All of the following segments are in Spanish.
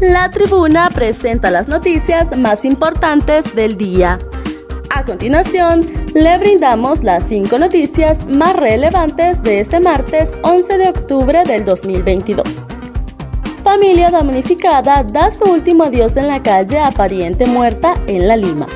La tribuna presenta las noticias más importantes del día. A continuación, le brindamos las cinco noticias más relevantes de este martes 11 de octubre del 2022. Familia damnificada da su último adiós en la calle a pariente muerta en La Lima.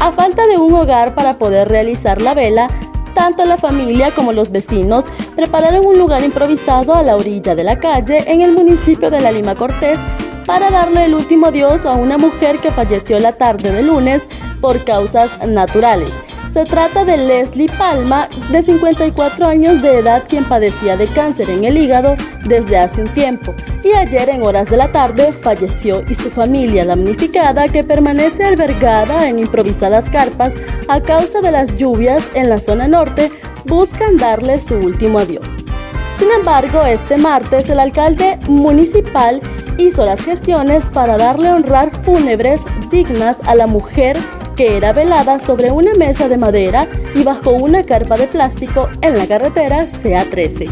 A falta de un hogar para poder realizar la vela, tanto la familia como los vecinos prepararon un lugar improvisado a la orilla de la calle en el municipio de La Lima Cortés para darle el último adiós a una mujer que falleció la tarde de lunes por causas naturales. Se trata de Leslie Palma, de 54 años de edad, quien padecía de cáncer en el hígado desde hace un tiempo, y ayer en horas de la tarde falleció y su familia damnificada que permanece albergada en improvisadas carpas a causa de las lluvias en la zona norte buscan darle su último adiós. Sin embargo, este martes el alcalde municipal hizo las gestiones para darle honrar fúnebres dignas a la mujer que era velada sobre una mesa de madera y bajo una carpa de plástico en la carretera CA13.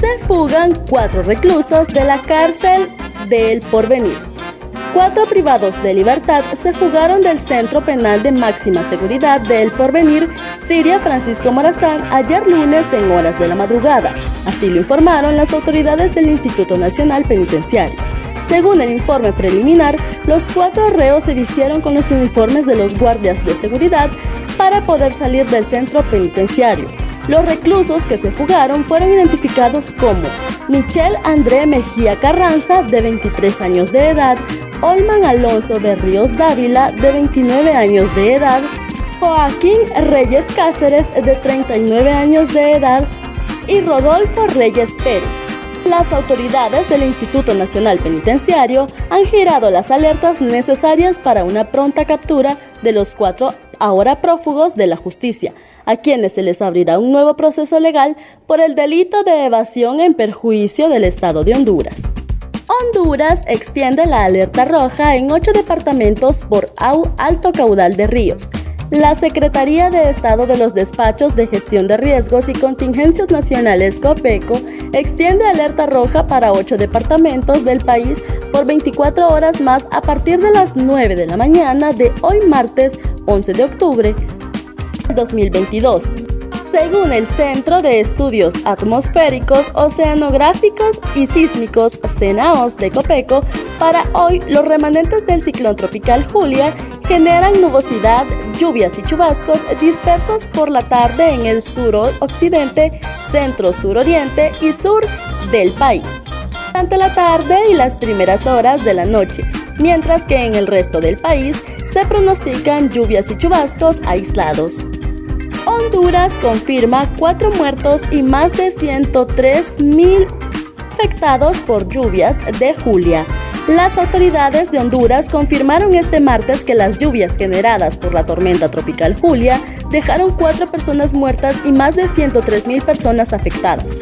Se fugan cuatro reclusos de la cárcel del Porvenir. Cuatro privados de libertad se fugaron del Centro Penal de Máxima Seguridad del Porvenir, Siria Francisco Morazán, ayer lunes en horas de la madrugada. Así lo informaron las autoridades del Instituto Nacional Penitenciario. Según el informe preliminar, los cuatro reos se vistieron con los uniformes de los guardias de seguridad para poder salir del centro penitenciario. Los reclusos que se fugaron fueron identificados como Michelle André Mejía Carranza, de 23 años de edad, Olman Alonso de Ríos Dávila, de 29 años de edad, Joaquín Reyes Cáceres, de 39 años de edad, y Rodolfo Reyes Pérez. Las autoridades del Instituto Nacional Penitenciario han girado las alertas necesarias para una pronta captura de los cuatro ahora prófugos de la justicia, a quienes se les abrirá un nuevo proceso legal por el delito de evasión en perjuicio del Estado de Honduras. Honduras extiende la alerta roja en ocho departamentos por alto caudal de ríos. La Secretaría de Estado de los Despachos de Gestión de Riesgos y Contingencias Nacionales COPECO extiende alerta roja para ocho departamentos del país por 24 horas más a partir de las 9 de la mañana de hoy martes 11 de octubre 2022 según el Centro de Estudios Atmosféricos, Oceanográficos y Sísmicos CENAOS de Copeco, para hoy los remanentes del ciclón tropical Julia generan nubosidad, lluvias y chubascos dispersos por la tarde en el suroccidente, centro-suroriente y sur del país, durante la tarde y las primeras horas de la noche, mientras que en el resto del país se pronostican lluvias y chubascos aislados. Honduras confirma cuatro muertos y más de 103 mil afectados por lluvias de Julia. Las autoridades de Honduras confirmaron este martes que las lluvias generadas por la tormenta tropical Julia dejaron cuatro personas muertas y más de 103 mil personas afectadas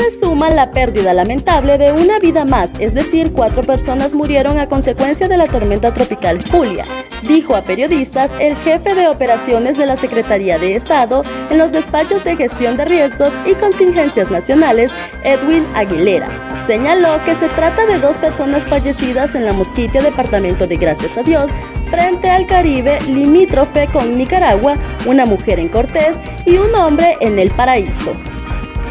se suma la pérdida lamentable de una vida más, es decir, cuatro personas murieron a consecuencia de la tormenta tropical Julia, dijo a periodistas el jefe de operaciones de la Secretaría de Estado en los despachos de gestión de riesgos y contingencias nacionales, Edwin Aguilera. Señaló que se trata de dos personas fallecidas en la Mosquitia, departamento de Gracias a Dios, frente al Caribe, limítrofe con Nicaragua, una mujer en Cortés y un hombre en El Paraíso.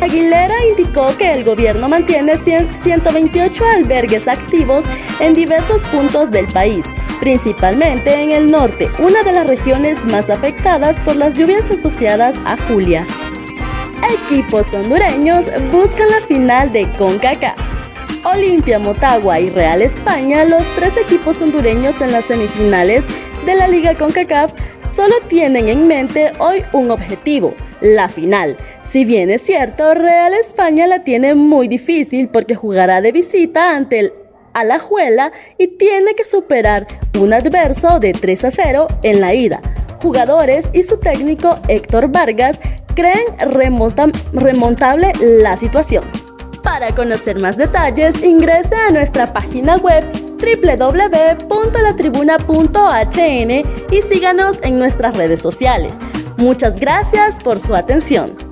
Aguilera indicó que el gobierno mantiene 128 albergues activos en diversos puntos del país, principalmente en el norte, una de las regiones más afectadas por las lluvias asociadas a Julia. Equipos hondureños buscan la final de CONCACAF. Olimpia, Motagua y Real España, los tres equipos hondureños en las semifinales de la Liga CONCACAF, solo tienen en mente hoy un objetivo, la final si bien es cierto, Real España la tiene muy difícil porque jugará de visita ante el Alajuela y tiene que superar un adverso de 3 a 0 en la ida. Jugadores y su técnico Héctor Vargas creen remontable la situación. Para conocer más detalles, ingrese a nuestra página web www.latribuna.hn y síganos en nuestras redes sociales. Muchas gracias por su atención.